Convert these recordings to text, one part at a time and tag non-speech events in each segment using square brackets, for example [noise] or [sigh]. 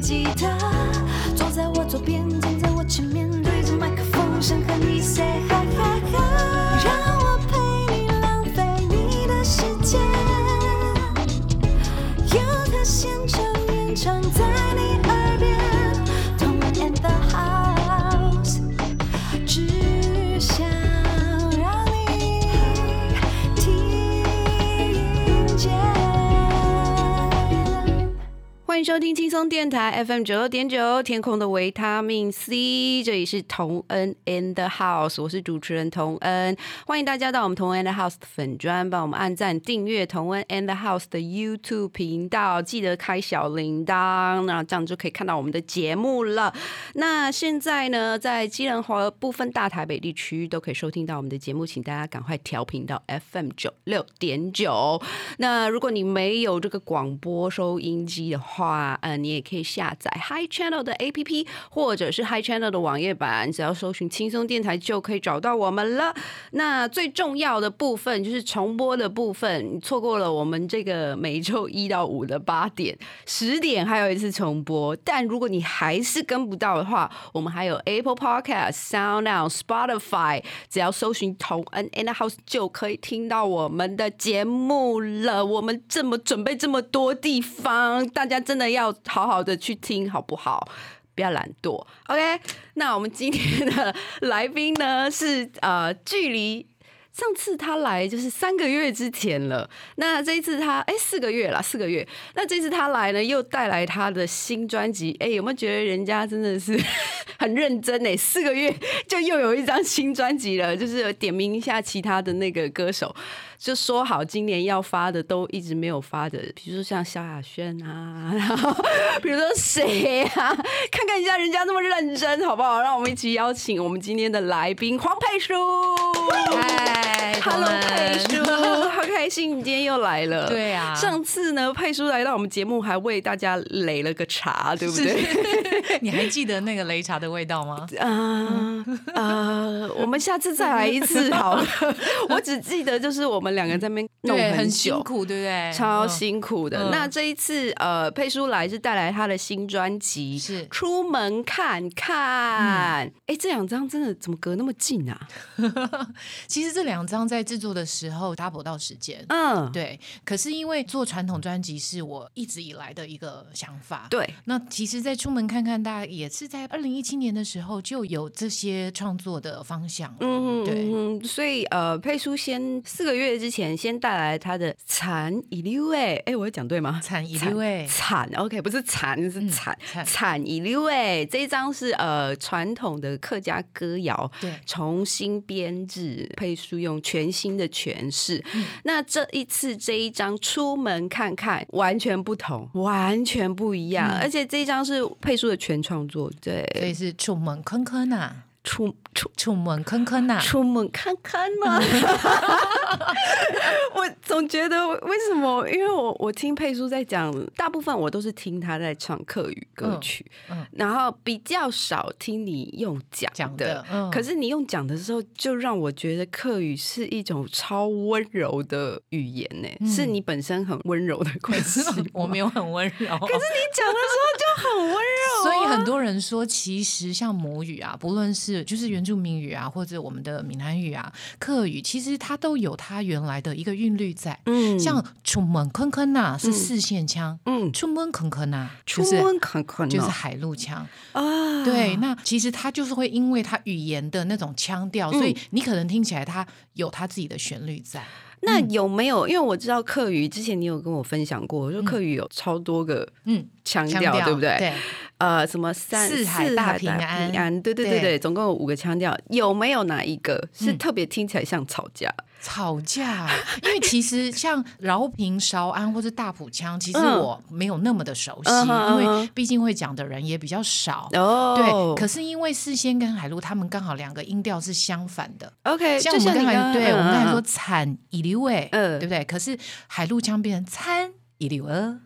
吉他，收听轻松电台 FM 九六点九，天空的维他命 C，这里是同恩 in the house，我是主持人同恩，欢迎大家到我们同恩 in the house 的粉砖，帮我们按赞、订阅同恩 in the house 的 YouTube 频道，记得开小铃铛，那这样就可以看到我们的节目了。那现在呢，在基隆和部分大台北地区都可以收听到我们的节目，请大家赶快调频到 FM 九六点九。那如果你没有这个广播收音机的话，呃，你也可以下载 Hi Channel 的 APP，或者是 Hi Channel 的网页版，只要搜寻轻松电台就可以找到我们了。那最重要的部分就是重播的部分，你错过了我们这个每周一到五的八点、十点还有一次重播。但如果你还是跟不到的话，我们还有 Apple Podcast、Sound On、Spotify，只要搜寻同恩 in the house 就可以听到我们的节目了。我们这么准备这么多地方，大家真的要要好好的去听，好不好？不要懒惰，OK？那我们今天的来宾呢是呃，距离上次他来就是三个月之前了，那这一次他哎四个月了，四个月。那这次他来呢，又带来他的新专辑，哎，有没有觉得人家真的是 [laughs] 很认真哎？四个月就又有一张新专辑了，就是点名一下其他的那个歌手，就说好今年要发的都一直没有发的，比如说像萧亚轩啊，[laughs] 然后比如说谁啊，看看一下人家那么认真，好不好？让我们一起邀请我们今天的来宾黄佩书。嗨，Hello，佩书，好开心你今天又来了。对啊上次呢，佩书来到我们节目，还为大家擂了个茶，对不对？[laughs] 你还记得那个擂茶的味道吗？啊呃，我们下次再来一次好了。[laughs] 我只记得就是我们两个在那边弄对，很久辛。苦，对不对？超嗯辛苦的。嗯那这一次，呃，佩叔来是带来他的新专辑，是出门看看。哎、这两张真的怎么隔那么近啊？[laughs] 其实这两张在制作的时候搭不到时间。嗯，对，可是因为做传统专辑是我一直以来的一个想法。对，那其实，在出门看看，大家也是在二零一七年的时候就有这些创作的方向。嗯，对，嗯，所以呃，佩叔先四个月之前先带来他的《惨一溜》哎，哎，我有讲对吗？产一六位惨，OK，不是惨，是嗯惨，惨。惨一溜哎，这一张是呃传统的客家歌谣，对。重新编制，配书用全新的诠释。嗯。那这一次这一张出门看看完全不同，完全不一样，嗯。而且这一张是配书的全创作，对，所以是出门坑坑呐，出出出门看看呐。出门看看吗？[laughs] 我总觉得为什么？因为我我听佩叔在讲，大部分我都是听他在唱客语歌曲，嗯嗯然后比较少听你用讲讲的。的嗯可是你用讲的时候，就让我觉得客语是一种超温柔的语言呢、是你本身很温柔的关系。[laughs] 我没有很温柔，[laughs] 可是你讲的时候就很温柔啊、所以很多人说，其实像母语啊，不论是就是原住民语啊，或者我们的闽南语啊、客语，其实它都有它原来的一个韵律在。嗯像出门坑坑呐是四线腔，嗯，出门坑坑呐出就是门看看就是海陆腔。啊，对，那其实它就是会因为它语言的那种腔调，所以你可能听起来它有它自己的旋律在。那有没有？因为我知道客语，之前你有跟我分享过，说客语有超多个嗯，腔调对不对？对，呃，什么三四海大平安安，对对对对对，总共有五个腔调，有没有哪一个是嗯。特别听起来像吵架？吵架，[laughs] 因为其实像饶平、韶安或是大埔腔，其实嗯。我没有那么的熟悉，嗯因为毕竟会讲的人也比较少。哦。对，可是因为事先跟海陆他们刚好两个音调是相反的，OK，像我们刚才对我们刚才说嗯惨以流味，嗯。对不对？可是海陆腔变成参以流呃，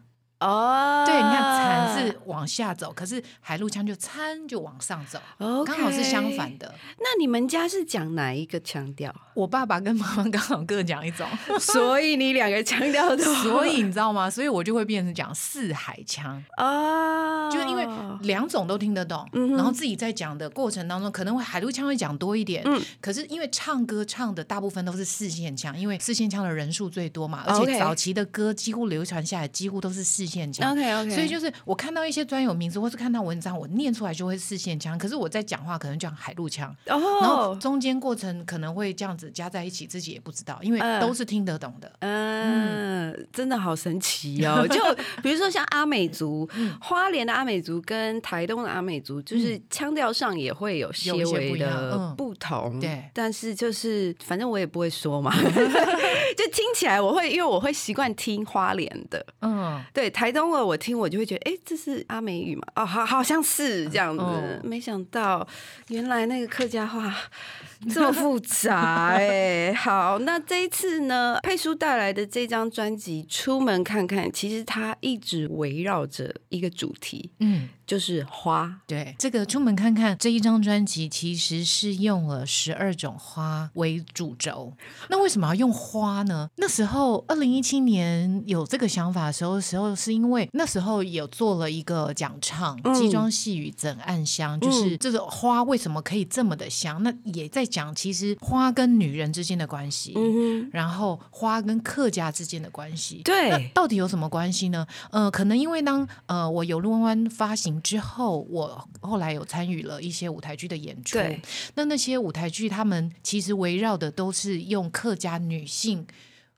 哦，对，你看惨是往下走，可是海陆腔就参就往上走刚好是相反。的。那你们家是讲哪一个腔调？我爸爸跟妈妈刚好各讲一种，所以你两个腔调都，[laughs] 所以你知道吗？所以我就会变成讲四海腔。啊，就是因为两种都听得懂，嗯然后自己在讲的过程当中，可能会海陆腔会讲多一点，嗯可是因为唱歌唱的大部分都是四线腔，因为四线腔的人数最多嘛，而且早期的歌几乎流传下来，几乎都是四线腔。OK OK，所以就是我看到一些专有名词，或是看到文章，我念出来就会四线腔，可是我在讲话可能讲海陆腔，然后哦，中间过程可能会这样子加在一起，自己也不知道，因为嗯都是听得懂的。嗯，真的好神奇哦！[laughs] 就比如说像阿美族，嗯花莲的阿美族跟台东的阿美族，就是腔调上也会有些微的嗯不同。对但是就是反正我也不会说嘛，[laughs] 就听起来我会，因为我会习惯听花莲的。嗯，对台东的我听我就会觉得，哎、这是阿美语嘛？哦，好，好像是这样子。哦没想到原来那个客家话这么复杂哎、好，那这一次呢，佩叔带来的这张专辑《出门看看》，其实它一直围绕着一个主题，嗯。就是花。对，这个出门看看这一张专辑其实是用了十二种花为主轴。那为什么要用花呢？那时候二零一七年有这个想法的时候，时候是因为那时候有做了一个讲唱嗯《鸡庄细雨怎暗香》，就是这个花为什么可以这么的香？那也在讲其实花跟女人之间的关系。嗯然后花跟客家之间的关系，对那到底有什么关系呢？呃，可能因为当呃我有路弯弯发行之后，我后来有参与了一些舞台剧的演出对，那那些舞台剧他们其实围绕的都是用客家女性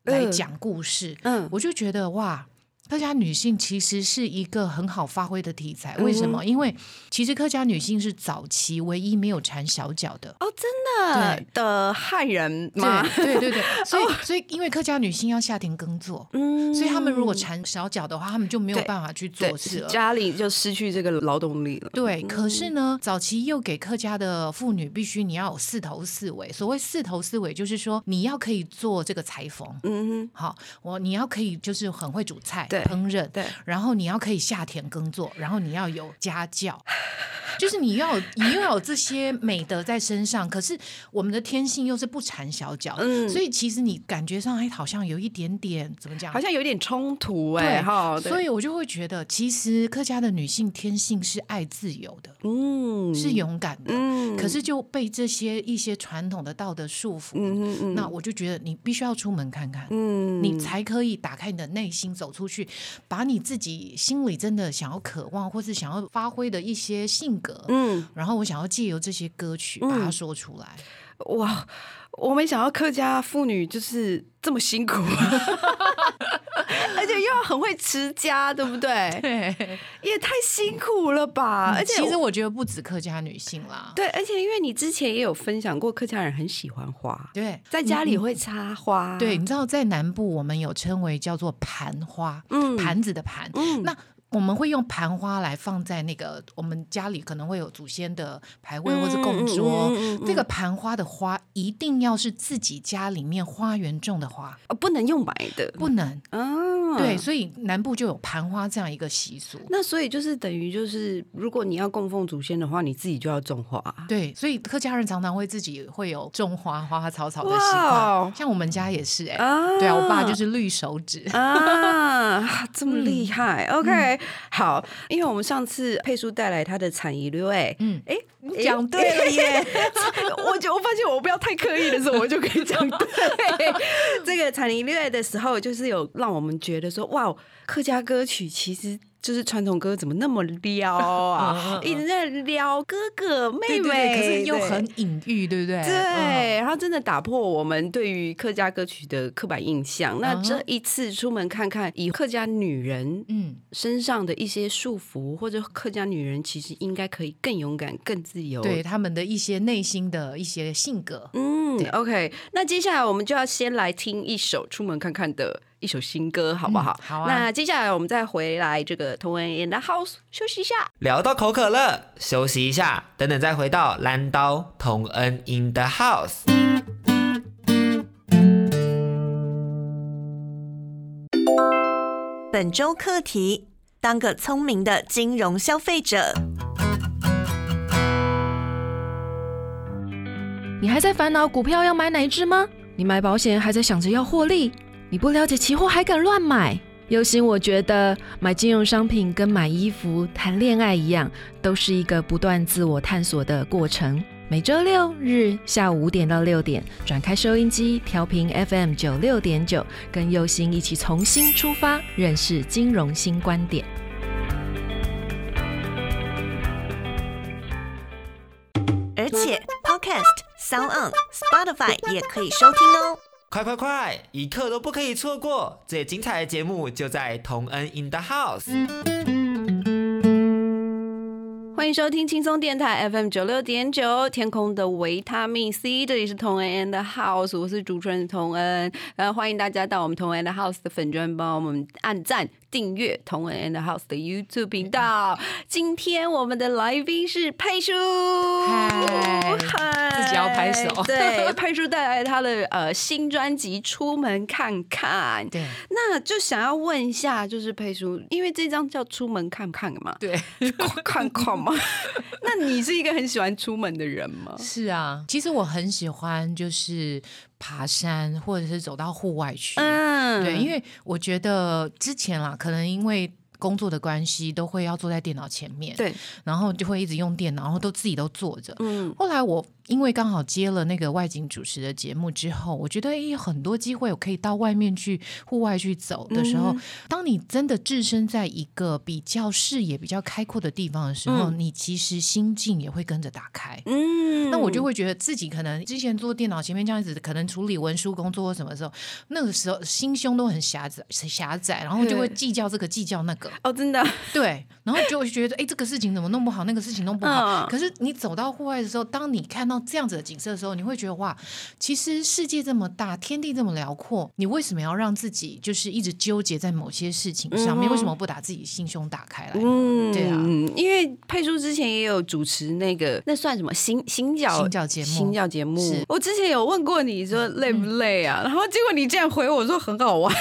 来嗯讲故事，嗯我就觉得哇。客家女性其实是一个很好发挥的题材，为什么？因为其实客家女性是早期唯一没有缠小脚的，哦，真的？的汉人吗？对对对。对，[laughs] 所以所以因为客家女性要下田耕作，嗯。所以他们如果缠小脚的话，他们就没有对办法去做事了。家里就失去这个劳动力了。对，可是呢，早期又给客家的妇女必须你要有四头四尾。所谓四头四尾，就是说你要可以做这个裁缝，嗯哼。好，我你要可以就是很会煮菜、对烹饪，对。然后你要可以下田耕作，然后你要有家教。[laughs] 就是你要你要有这些美德在身上，可是我们的天性又是不缠小脚，嗯。所以其实你感觉上还，好像有一点点怎么讲？好？像有点冲突哎、对。哈，所以我就会觉得，其实客家的女性天性是爱自由的，嗯。是勇敢的，嗯。可是就被这些一些传统的道德束缚。嗯嗯嗯。那我就觉得你必须要出门看看，嗯。你才可以打开你的内心，走出去，把你自己心里真的想要渴望或是想要发挥的一些性格，嗯。然后我想要借由这些歌曲把它说出来。哇，我没想到客家妇女就是这么辛苦，[laughs] 而且又要很会持家，对不对？[laughs] 对，也太辛苦了吧！而且其实我觉得不止客家女性啦，对，而且因为你之前也有分享过，客家人很喜欢花，对，在家里会插花，对，你知道在南部我们有称为叫做盘花，嗯盘子的盘。嗯那我们会用盘花来放在那个我们家里可能会有祖先的牌位或者供桌。嗯嗯嗯嗯嗯这个盘花的花一定要是自己家里面花园种的花，哦不能用买的，不能。啊，对，所以南部就有盘花这样一个习俗。那所以就是等于就是，如果你要供奉祖先的话，你自己就要种花。对，所以客家人常常会自己会有种花花花草草的习惯，像我们家也是哎、啊对啊，我爸就是绿手指，啊，[laughs] 这么厉害、o 嗯 k [laughs] 好，因为我们上次佩叔带来他的产遗留，哎，嗯，哎，你讲对了耶，我就我发现我不要太刻意的时候，我就可以讲对。[laughs] 这个产遗留的时候，就是有让我们觉得说，哇，客家歌曲其实。就是传统歌怎么那么撩啊？[laughs] 一直在撩哥哥妹妹，可是又很隐喻，对不对？嗯对，然后真的打破我们对于客家歌曲的刻板印象。那嗯这一次出门看看，以客家女人嗯，身上的一些束缚，或者客家女人其实应该可以更勇敢、更自由。对，他们的一些内心的一些性格。嗯，OK。那接下来我们就要先来听一首出门看看的一首新歌，好不好？嗯好啊那接下来我们再回来这个同文 in the house 休息一下。聊到口渴了，休息一下，等等再回到蓝刀同恩 in the house。本周课题：当个聪明的金融消费者。你还在烦恼股票要买哪一只吗？你买保险还在想着要获利？你不了解期货还敢乱买？尤心，我觉得买金融商品跟买衣服、谈恋爱一样，都是一个不断自我探索的过程。每周六日下午五点到六点，转开收音机，调频 FM 九六点九，跟佑心一起重新出发，认识金融新观点。而且 Podcast、Sound On、Spotify 也可以收听哦。快快快，一刻都不可以错过！最精彩的节目就在同恩 in the house。欢迎收听轻松电台 FM 九六点九，天空的维他命 C，这里是同恩 and House，我是主持人童恩，呃，欢迎大家到我们同恩 and House 的粉专帮我们按赞。订阅同恩 and House 的 YouTube 频道。今天我们的来宾是佩叔，嗨自己要拍手。对，佩叔带来他的呃新专辑《出门看看》。对，那就想要问一下，就是佩叔，因为这张叫《出门看看》嘛，对，看看嘛。[laughs] 那你是一个很喜欢出门的人吗？是啊，其实我很喜欢，就是爬山或者是走到户外去。嗯，对，因为我觉得之前啦，可能因为工作的关系，都会要坐在电脑前面，对，然后就会一直用电脑，然后都自己都坐着。嗯后来我因为刚好接了那个外景主持的节目之后，我觉得诶很多机会我可以到外面去户外去走的时候，嗯。当你真的置身在一个比较视野比较开阔的地方的时候，嗯。你其实心境也会跟着打开。嗯。那我就会觉得自己可能之前坐电脑前面这样子，可能处理文书工作或什么时候，那个时候心胸都很狭窄，狭窄，然后就会计较这个计较那个，哦，真的，对，然后就会觉得，哎，这个事情怎么弄不好，那个事情弄不好。嗯。可是你走到户外的时候，当你看到这样子的景色的时候，你会觉得哇，其实世界这么大，天地这么辽阔，你为什么要让自己就是一直纠结在某些事情上面？嗯为什么不把自己心胸打开来？嗯，对啊因为佩叔之前也有主持那个，那算什么新新教新教节目新教节目。我之前有问过你说累不累啊，然后结果你竟然回我说很好玩。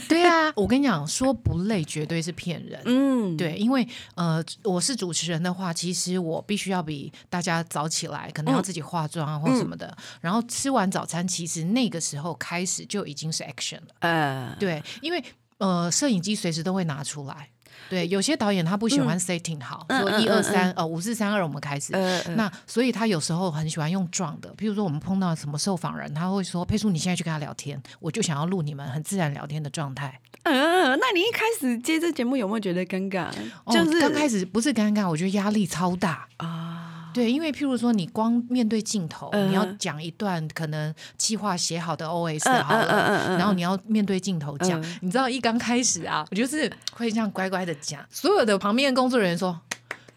[laughs] 对啊，我跟你讲，说不累绝对是骗人。嗯，对，因为呃，我是主持人的话，其实我必须要比大家早起来，可能要自己化妆啊或什么的。然后吃完早餐，其实那个时候开始就已经是 action 了。呃，对，因为呃，摄影机随时都会拿出来。对，有些导演他不喜欢 setting 好，说一二嗯三，呃，五四三二，我们开始。那所以他有时候很喜欢用撞的，譬如说我们碰到什么受访人，他会说：“佩叔，你现在去跟他聊天，我就想要录你们很自然聊天的状态。嗯，那你一开始接这节目有没有觉得尴尬？哦”就是刚开始不是尴尬，我觉得压力超大。啊，对，因为譬如说你光面对镜头，嗯你要讲一段可能计划写好的 OS 嗯好了，嗯嗯嗯然后你要面对镜头讲，嗯。你知道一刚开始啊，我就是会这样乖乖的讲，所有的旁边的工作人员说。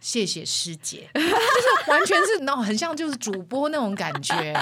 谢谢师姐，[laughs] 就是完全是那种很像就是主播那种感觉，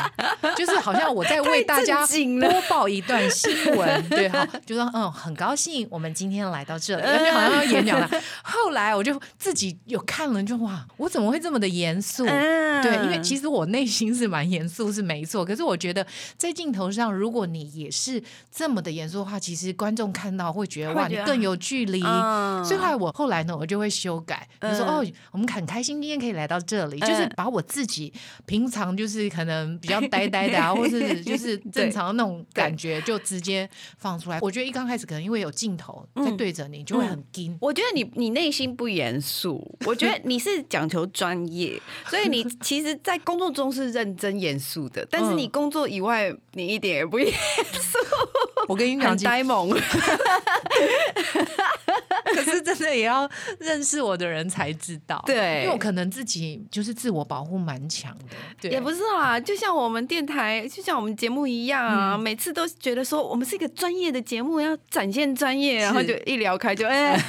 就是好像我在为大家播报一段新闻，对，哈，就说嗯，很高兴我们今天来到这里，感觉好像要演讲了。[laughs] 后来我就自己有看了，就哇，我怎么会这么的严肃？嗯对，因为其实我内心是蛮严肃，是没错。可是我觉得在镜头上，如果你也是这么的严肃的话，其实观众看到会觉得哇，你更有距离。嗯所以后来我后来呢，我就会修改，就说嗯哦，我们很开心今天可以来到这里，就是嗯把我自己平常就是可能比较呆呆的啊，或是 [laughs] 就是正常的那种感觉，就直接放出来。我觉得一刚开始可能因为有镜头在嗯对着你，就会很惊。我觉得你你内心不严肃，我觉得你是讲求专业，所以你 [laughs] 其实，在工作中是认真严肃的，但是嗯你工作以外，你一点也不严肃，[laughs] 我跟你讲，很呆萌。[laughs] 可是真的也要认识我的人才知道，对因为我可能自己就是自我保护蛮强的，对，也不是啦，就像我们电台，就像我们节目一样啊，每次都觉得说我们是一个专业的节目，要展现专业，然后就一聊开就哎，[laughs]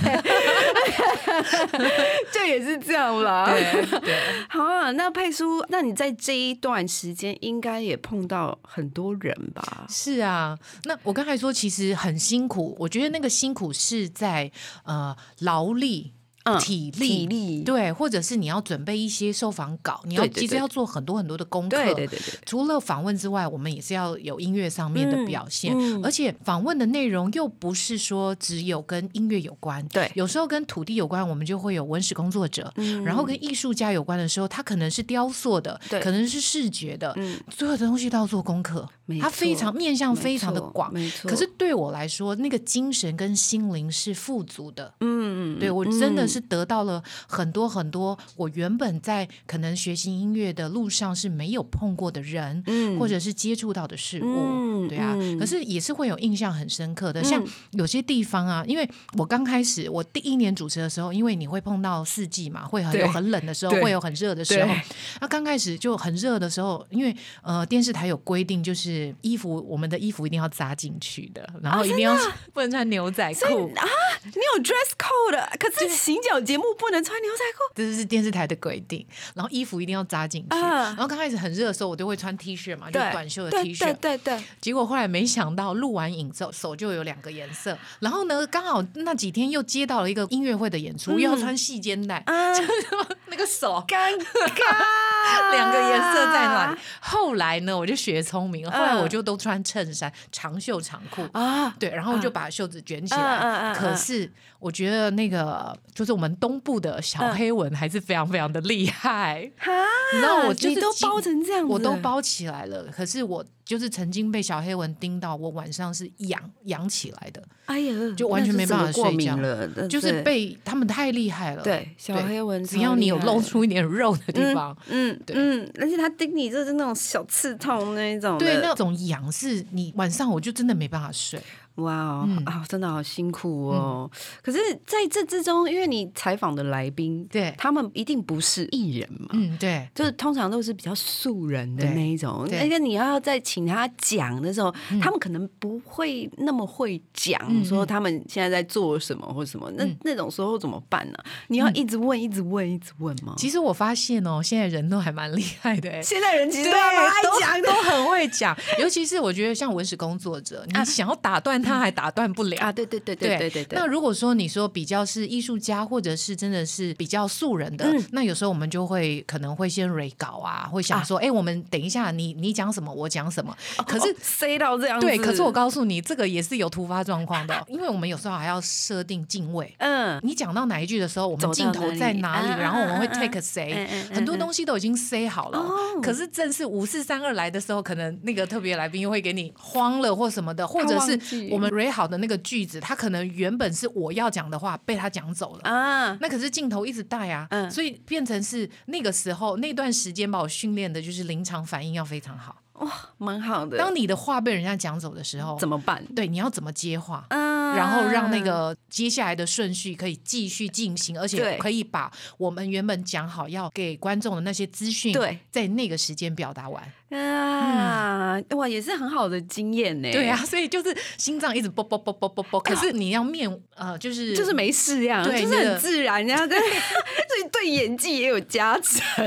就也是这样啦。对對，好啊，那佩叔，那你在这一段时间应该也碰到很多人吧？是啊。那我刚才说其实很辛苦，我觉得那个辛苦是在呃劳力。嗯体力，体力。对，或者是你要准备一些受访稿，你要其实要做很多很多的功课。对对对对，除了访问之外，我们也是要有音乐上面的表现，嗯嗯。而且访问的内容又不是说只有跟音乐有关，对。有时候跟土地有关，我们就会有文史工作者，然后跟艺术家有关的时候，他可能是雕塑的，对。可能是视觉的，嗯。所有的东西都要做功课没，它非常面向非常的广，没错。可是对我来说，那个精神跟心灵是富足的，嗯对我真的是得到了很多很多我原本在可能学习音乐的路上是没有碰过的人，嗯或者是接触到的事物，嗯对啊。嗯可是也是会有印象很深刻的，像有些地方啊，因为我刚开始我第一年主持的时候，因为你会碰到四季嘛，会很有很冷的时候，会有很热的时候。那刚开始就很热的时候，因为呃电视台有规定，就是衣服我们的衣服一定要扎进去的，然后一定要、[laughs] 不能穿牛仔裤。啊，你有 dress code，可是行脚节目不能穿牛仔裤。这是电视台的规定，然后衣服一定要扎进去。啊然后刚开始很热的时候，我都会穿 T 恤嘛，就是，短袖的 T 恤。对对对，结果后来没想到录完影之后手就有两个颜色，然后呢，刚好那几天又接到了一个音乐会的演出，又要穿细肩带，啊，[laughs] 那个手。尴尬，[laughs] 两个颜色在哪里？后来呢，我就学聪明，后来嗯我就都穿衬衫、长袖长裤。啊？对，然后我就把袖子卷起来。可是我觉得那个就是我们东部的小嗯黑蚊还是非常非常的厉害。哈，你知道我就是你都包成这样子，我都包起来了，可是我就是曾经被小黑蚊叮到，我晚上是痒痒起来的，哎呀，就完全没办法睡觉了，就是被他们太厉害了。对小黑蚊，只要你有露出一点肉的地方，嗯对嗯，而且它叮你就是那种小刺痛那一种，对那种痒是你晚上我就真的没办法睡。哇哦、嗯。啊，真的好辛苦哦。可是在这之中，因为你采访的来宾，对。他们一定不是艺人嘛。嗯，对，就是通常都是比较素人的那一种，对。而且你要在请他讲的时候，嗯。他们可能不会那么会讲，嗯说他们现在在做什么或什么，那、嗯。那种时候怎么办呢？你要一直问，一直问，一直问吗？其实我发现哦，现在人都还蛮厉害的哎。现在人其实对，都还蛮爱讲都很会讲，尤其是我觉得像文史工作者，你想要打断他还打断不了啊！对对对对对对对。那如果说你说比较是艺术家，或者是真的是比较素人的，嗯那有时候我们就会可能会先 re 稿啊，会想说，哎、我们等一下你你讲什么，我讲什么。可是哦塞到这样，对，可是我告诉你，这个也是有突发状况的，因为我们有时候还要设定敬畏。嗯，你讲到哪一句的时候，我们镜头在哪里，然后我们会 take 嗯谁，很多嗯东西都已经 say 好了。哦可是正是五四三二来的时候，可能那个特别来宾又会给你慌了或什么的，或者是我们 re 好的那个句子，他可能原本是我要讲的话被他讲走了。啊，那可是镜头一直带啊，嗯所以变成是那个时候那段时间把我训练的就是临场反应要非常好。蛮好的。当你的话被人家讲走的时候，怎么办？对你要怎么接话？嗯然后让那个接下来的顺序可以继续进行，而且可以把我们原本讲好要给观众的那些资讯，对，在那个时间表达完。啊，哇，也是很好的经验呢。对啊，，所以就是心脏一直啵啵啵啵啵啵，[laughs] 可是你要面呃，就是就是没事呀，就是对很自然，然后对，所以对演技也有加成。啊，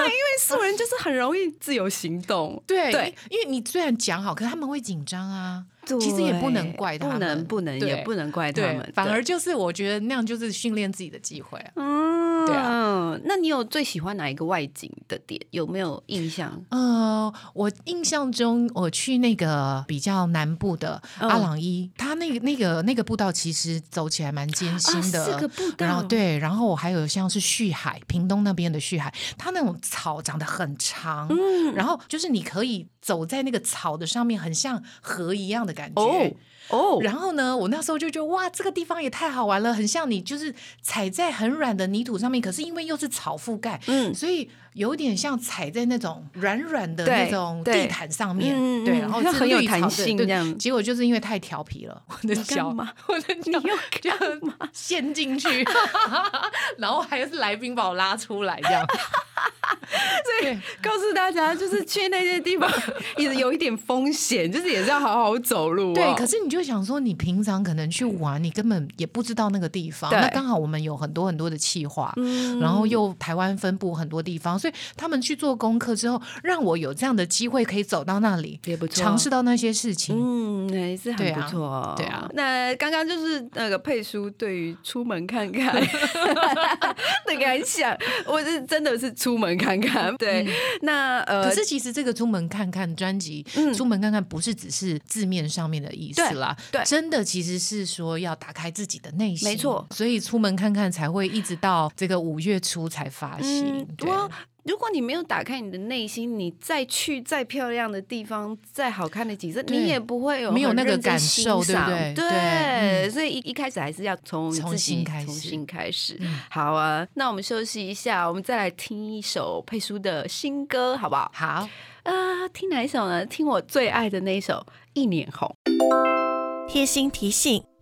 因为素人就是很容 [laughs] 易自由行动。对对，因为你虽然讲好，可是他们会紧张啊。其实也不能怪他们，不能不能也不能怪他们，反而就是我觉得那样就是训练自己的机会啊。嗯，对啊。那你有最喜欢哪一个外景的点？有没有印象？呃，我印象中我去那个比较南部的嗯阿朗伊，它那个那个那个步道其实走起来蛮艰辛的。啊是个步道然后对，然后我还有像是旭海，屏东那边的旭海，它那种草长得很长，嗯然后就是你可以走在那个草的上面，很像河一样的感觉。哦哦，然后呢，我那时候就觉得哇，这个地方也太好玩了，很像你就是踩在很软的泥土上面，可是因为又是草覆盖，嗯所以有点像踩在那种软软的那种地毯上面，对，然后很有弹性这样。结果就是因为太调皮了，[laughs] 我的脚 [laughs] 我的脚就陷进去，[laughs] 然后还是来宾把我拉出来这样。所以告诉大家，就是去那些地方也有一点风险，就是也是要好好走路、哦。对，可是你就想说，你平常可能去玩，你根本也不知道那个地方。那刚好我们有很多很多的企划，嗯。然后又台湾分布很多地方，所以他们去做功课之后，让我有这样的机会可以走到那里，也不错。尝试到那些事情。嗯，也是对啊很不错、哦。对啊。那刚刚就是那个佩叔对于出门看看 [laughs] [laughs] 的感想，我是真的是出门看看。对，那呃，嗯可是其实这个“出门看看”专辑，嗯。出门看看”不是只是字面上面的意思啦，对对。真的其实是说要打开自己的内心，没错。所以出门看看才会一直到这个五月初才发行。嗯，对。我如果你没有打开你的内心，你再去再漂亮的地方，再好看的景色，你也不会有没有那个感受对不对对，对嗯所以一一开始还是要从从自己新开始重新开始。嗯好啊，那我们休息一下，我们再来听一首佩叔的新歌，好不好？好，啊，听哪一首呢？听我最爱的那一首《一脸红》。贴心提醒：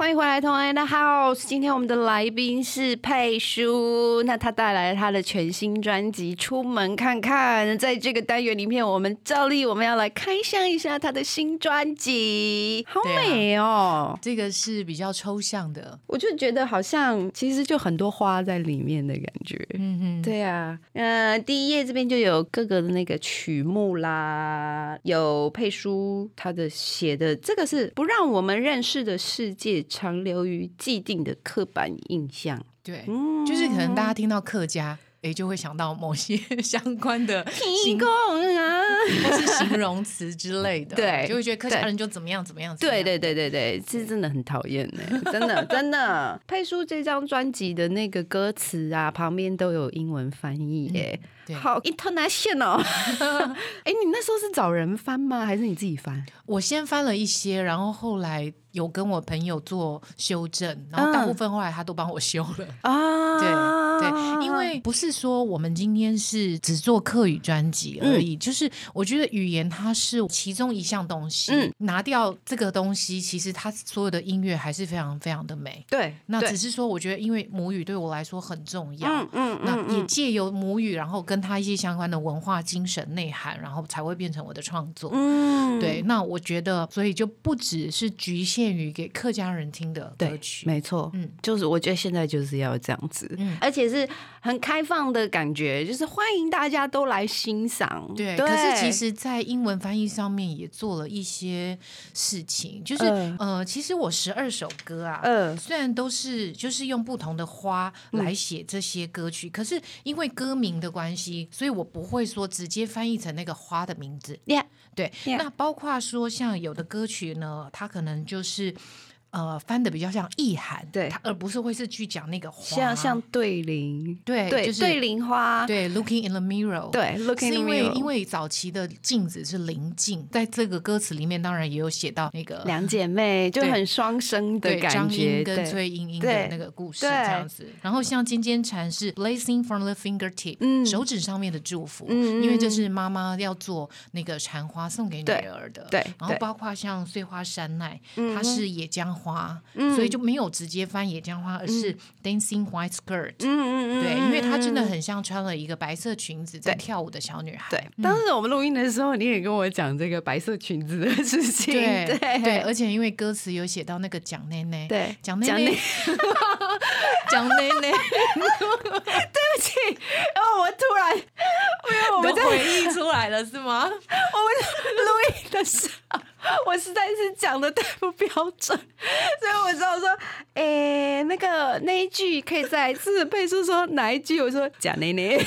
欢迎回来，同安的 House。今天我们的来宾是佩叔，那他带来了他的全新专辑《出门看看》。在这个单元里面，我们照例我们要来开箱一下他的新专辑，好美哦！这个是比较抽象的，我就觉得好像其实就很多花在里面的感觉。嗯哼，对啊，呃，第一页这边就有各个的那个曲目啦，有佩叔他的写的，这个是不让我们认识的世界长留于既定的刻板印象。对，嗯就是可能大家听到客家。诶，就会想到某些 [laughs] 相关的 [laughs] 提形供啊，或是形容词之类的，[laughs] 对就会觉得客家人就怎么样怎么样。对对对对对，是真的很讨厌呢，真的真的。佩叔这张专辑的那个歌词啊，旁边都有英文翻译耶，对好 international。[laughs] 哎，你那时候是找人翻吗？还是你自己翻？我先翻了一些，然后后来有跟我朋友做修正，然后大部分后来他都帮我修了。啊，对对，因为不是说我们今天是只做客语专辑而已，就是我觉得语言它是其中一项东西，嗯拿掉这个东西，其实它所有的音乐还是非常非常的美。对，对那只是说，我觉得因为母语对我来说很重要，嗯嗯那也借由母语，然后跟它一些相关的文化精神内涵，然后才会变成我的创作。嗯。对，那我觉得，所以就不只是局限于给客家人听的歌曲，没错，嗯。嗯，就是我觉得现在就是要这样子，嗯。而且是很开放的感觉，就是欢迎大家都来欣赏。对，可是其实，在英文翻译上面也做了一些事情，就是、嗯。呃，其实我十二首歌啊，呃，虽然都是就是用不同的花来写这些歌曲，可是因为歌名的关系，所以我不会说直接翻译成那个花的名字。Yeah，对 Yeah 那包括说像有的歌曲呢，它可能就是。呃，翻的比较像意涵，对它而不是会是去讲那个花，像像对联，对，对就是对对联花，对，looking in the mirror，对，looking 是 in 因 the 为 mirror 因为因为早期的镜子是临镜，在这个歌词里面当然也有写到那个两姐妹 [laughs] 就很双生的感觉，英跟崔莺莺的那个故事对这样子。然后像尖尖蝉是 blazing from the fingertip，、嗯手指上面的祝福，嗯嗯因为这是妈妈要做那个蝉花送给女儿的。对然后包括像碎花山奈，嗯它是野姜花，嗯所以就没有直接翻野姜花，而是 dancing white skirt。嗯嗯嗯，对，嗯因为她真的。很像穿了一个白色裙子在跳舞的小女孩。对，嗯。当时我们录音的时候，你也跟我讲这个白色裙子的事情，对 [laughs] 对。对，而且因为歌词有写到那个蒋奶奶，对蒋奶奶，蒋奶奶，[laughs] 然后 [laughs] 我突然，我们在都回忆出来了是吗？[laughs] 我们录音的时候，我实在是讲的太不标准，所以我知道说，诶、那个那一句可以再一次背出说哪一句？我说假内内，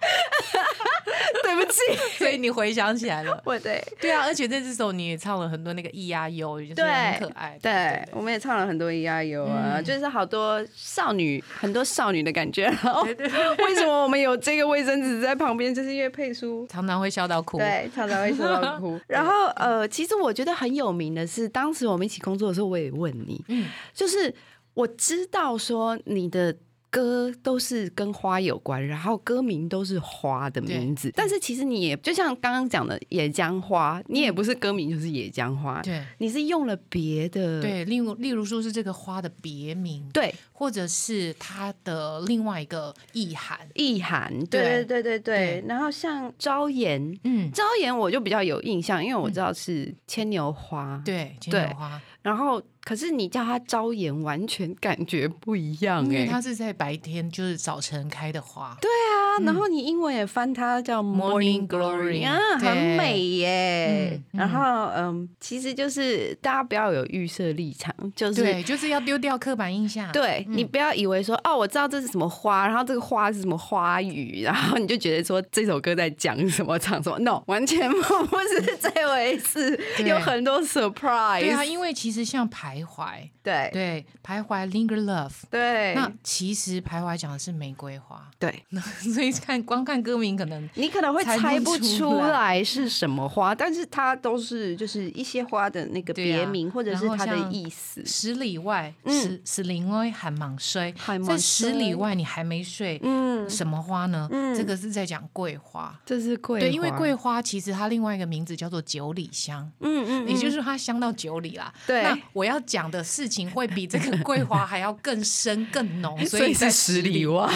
[laughs] 对不起，[laughs] 所以你回想起来了。我对对啊，而且这首你也唱了很多那个咿呀哟，就是很可爱。对，我们也唱了很多咿呀哟啊，嗯就是好多少女，很多少女的感觉。[laughs] 然后为什么我们有这个卫生纸在旁边？就是因为佩叔常常会笑到哭。对，常常会笑到哭。然后呃，其实我觉得很有名的是，当时我们一起工作的时候，我也问你，嗯就是我知道说你的歌都是跟花有关，然后歌名都是花的名字，但是其实你也就像刚刚讲的野姜花，你也不是歌名就是野姜花，对。你是用了别的，对，例如例如说是这个花的别名，对。或者是它的另外一个意涵。意涵，对。对对对对。然后像朝颜，嗯，朝颜我就比较有印象，因为我知道是牵牛花，对，牵牛花，然后可是你叫它朝颜，完全感觉不一样因为哎、它是在白天，就是早晨开的花。对啊，然后你英文也翻它叫 Morning Morning Glory，Glory 啊，很美耶。然后嗯，其实就是大家不要有预设立场，就是对，就是要丢掉刻板印象。对你不要以为说哦，我知道这是什么花，然后这个花是什么花语，然后你就觉得说这首歌在讲什么唱什么，no，完全 [laughs] 不是这回事，有很多 surprise。对啊，因为其实像徘徊，对。对，徘徊 linger love，对。那其实徘徊讲的是玫瑰花，对，[laughs] 所以看光看歌名可能你可能会猜不出出来来是什么花，但是它都是就是一些花的那个别名，或者是它的意思。十里外，嗯。十十里外还忙睡，在十里外你还没睡，嗯，什么花呢？嗯。这个是在讲桂花。这是桂对，因为桂花其实它另外一个名字叫做九里香，嗯嗯，也就嗯是它香到九里啦。对那我要讲的事情会比这个桂花还要更深更浓，[laughs] 所以在十里外，[laughs]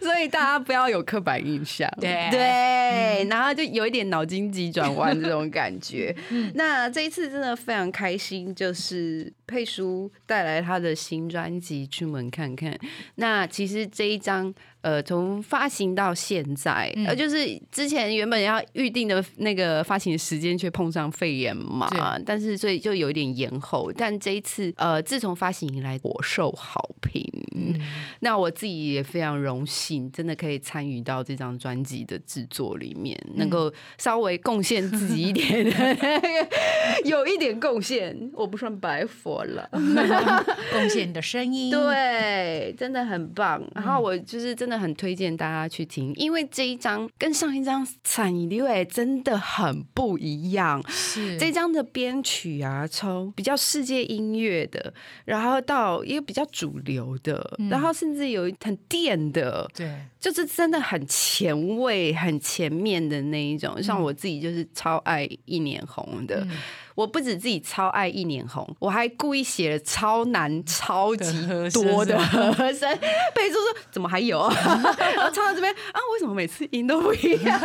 所以大家不要有刻板印象，对。对，然后就有一点脑筋急转弯这种感觉。[laughs] 那这一次真的非常开心，就是佩叔带来他的新专辑《出门看看》。那其实这一张。呃，从发行到现在，呃，就是之前原本要预定的那个发行时间，却碰上肺炎嘛，但是所以就有一点延后。但这一次，呃，自从发行以来，我受好评。那我自己也非常荣幸，真的可以参与到这张专辑的制作里面，能够稍微贡献自己一点，[laughs] 有一点贡献，我不算白佛了。[laughs] 贡献你的声音。对，真的很棒。然后我就是真的很推荐大家去听，因为这一张跟上一张《惨一六》真的很不一样。是这张的编曲啊，从比较世界音乐的，然后到一个比较主流的，然后甚至有一很电的，对，就是真的很前卫、很前面的那一种。像我自己就是超爱一年红的。我不止自己超爱一年红，我还故意写了超难、超级多的和声。贝叔说：“怎么还有？” [laughs] 然后唱到这边啊，为什么每次音都不一样？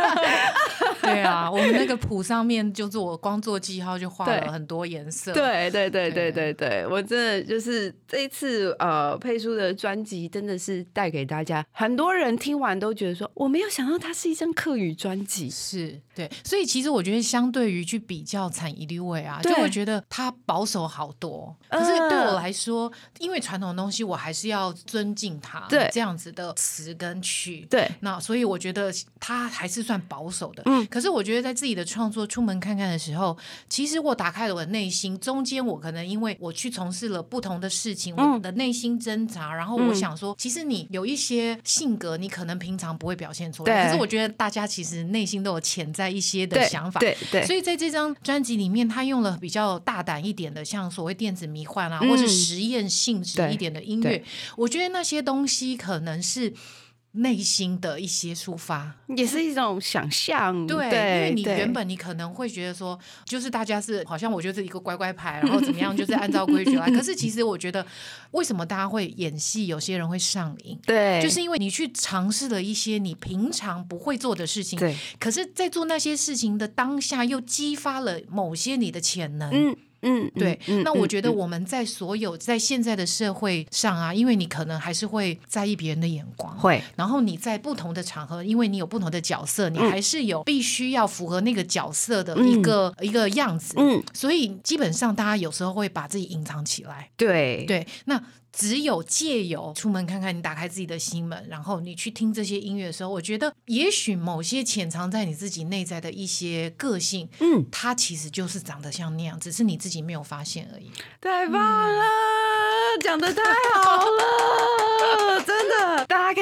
[laughs] 对啊，我们那个谱上面就是我光做记号就画了很多颜色。对对对对对对对，我真的就是这一次呃，佩叔的专辑真的是带给大家，很多人听完都觉得说，我没有想到它是一张客语专辑。是对，所以其实我觉得，相对于去比较产一律味啊，就对会觉得他保守好多。可是对我来说，因为传统的东西，我还是要尊敬他，对这样子的词跟曲。对，那所以我觉得他还是算保守的。嗯可是我觉得在自己的创作出门看看的时候，其实我打开了我的内心，中间我可能因为我去从事了不同的事情，嗯我的内心挣扎，然后我想说，其实你有一些性格，你可能平常不会表现出来，可是我觉得大家其实内心都有潜在一些的想法。对对，所以在这张专辑里面，他用了比较大胆一点的，像所谓电子迷幻啊，嗯或是实验性质一点的音乐，我觉得那些东西可能是内心的一些抒发。也是一种想象。对，因，为你原本你可能会觉得说，就是大家是好像我就是一个乖乖牌，然后怎么样，就是按照规矩来。[laughs] 可是其实我觉得，为什么大家会演戏，有些人会上瘾？对，就是因为你去尝试了一些你平常不会做的事情，对，可是，在做那些事情的当下，又激发了某些你的潜能。嗯嗯，对，嗯那我觉得嗯。我们在所有在现在的社会上啊，因为你可能还是会在意别人的眼光，会。然后你在不同的场合，因为你有不同的角色，你还是有必须要符合那个角色的一个、一个样子，嗯，所以基本上大家有时候会把自己隐藏起来，对。对，那。只有借由出门看看，你打开自己的心门，然后你去听这些音乐的时候，我觉得也许某些潜藏在你自己内在的一些个性，嗯，它其实就是长得像那样，只是你自己没有发现而已。太棒了，讲的太好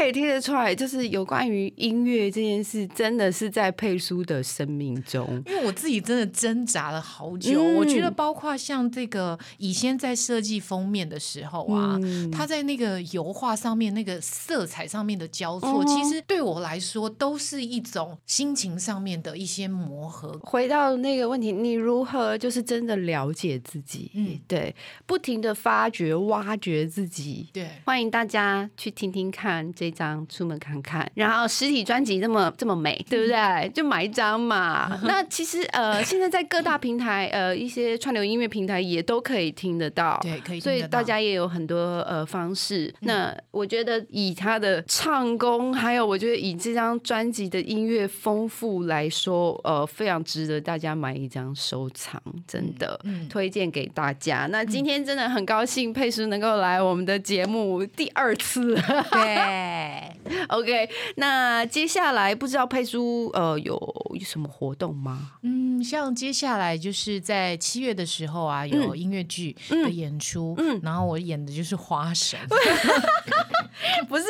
可可以听得出来，就是有关于音乐这件事，真的是在佩叔的生命中。因为我自己真的挣扎了好久，嗯我觉得包括像这个以前在设计封面的时候啊，嗯它在那个油画上面那个色彩上面的交错，哦其实对我来说都是一种心情上面的一些磨合。回到那个问题，你如何就是真的了解自己？嗯嗯，对，不停的发掘、挖掘自己。对，欢迎大家去听听看这张，出门看看。然后实体专辑这么这么美，对不对？就买一张嘛。那其实呃，[laughs] 现在在各大平台呃一些串流音乐平台也都可以听得到。对，可以所以大家也有很多呃方式。那我觉得以他的唱功，还有我觉得以这张专辑的音乐丰富来说，呃，非常值得大家买一张收藏，真的。嗯推荐给大家。那今天真的很高兴佩叔能够来我们的节目第二次。对，Yeah. [laughs] OK，那接下来不知道佩叔呃有什么活动吗？嗯，像接下来就是在七月的时候啊，有音乐剧的演出，嗯。然后我演的就是花神，[laughs] [laughs] 不是，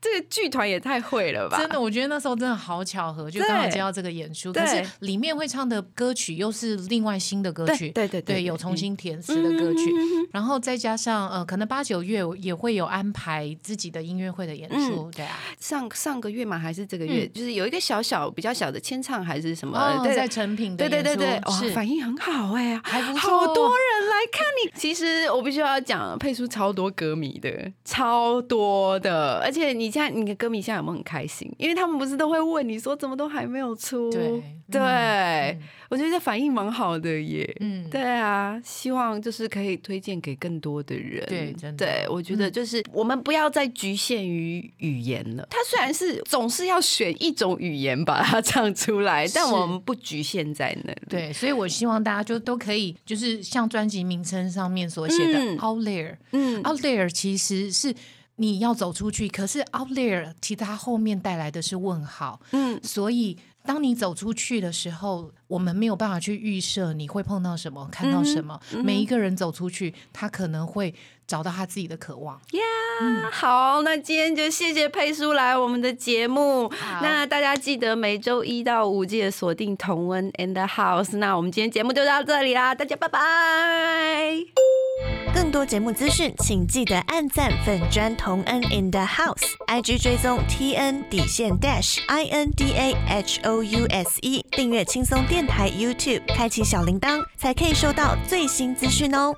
这个剧团也太会了吧？真的，我觉得那时候真的好巧合，就刚好接到这个演出，可是里面会唱的歌曲又是另外新的歌曲，对对对对，有重新填词的歌曲，然后再加上呃，可能八九月也会有安排自己的音乐会的演出，对啊，上上个月嘛？还是这个月？就是有一个小小比较小的签唱还是什么？在成品的对对对对，哇，是反应很好哎、还不错好多人来看你。其实我必须要讲，配出超多歌迷的，超多的。而且你现在你的歌迷现在有没有很开心？因为他们不是都会问你说怎么都还没有出？对对，嗯我觉得这反应蛮好的耶。嗯对啊，希望就是可以推荐给更多的人。对真的对我觉得就是我们不要再局限于语言了。它虽然是总是要选一种语言把它唱出来，[laughs] 但我们不局限在那里。对，所以我希望大家就都可以，就是像专辑名称上面所写的嗯。“out there”，嗯。Out there 其实是你要走出去，可是 out there 其实它后面带来的是问号，嗯，所以当你走出去的时候，我们没有办法去预设你会碰到什么、看到什么。嗯每一个人走出去，他可能会找到他自己的渴望。呀，好，那今天就谢谢佩叔来我们的节目。那大家记得每周一到五记得锁定同温 and the house。那我们今天节目就到这里啦，大家拜拜。更多节目资讯，请记得按赞粉砖同恩 in the house，IG 追踪 T N 底线 dash I N D A H O U S E，订阅轻松电台 YouTube，开启小铃铛，才可以收到最新资讯哦。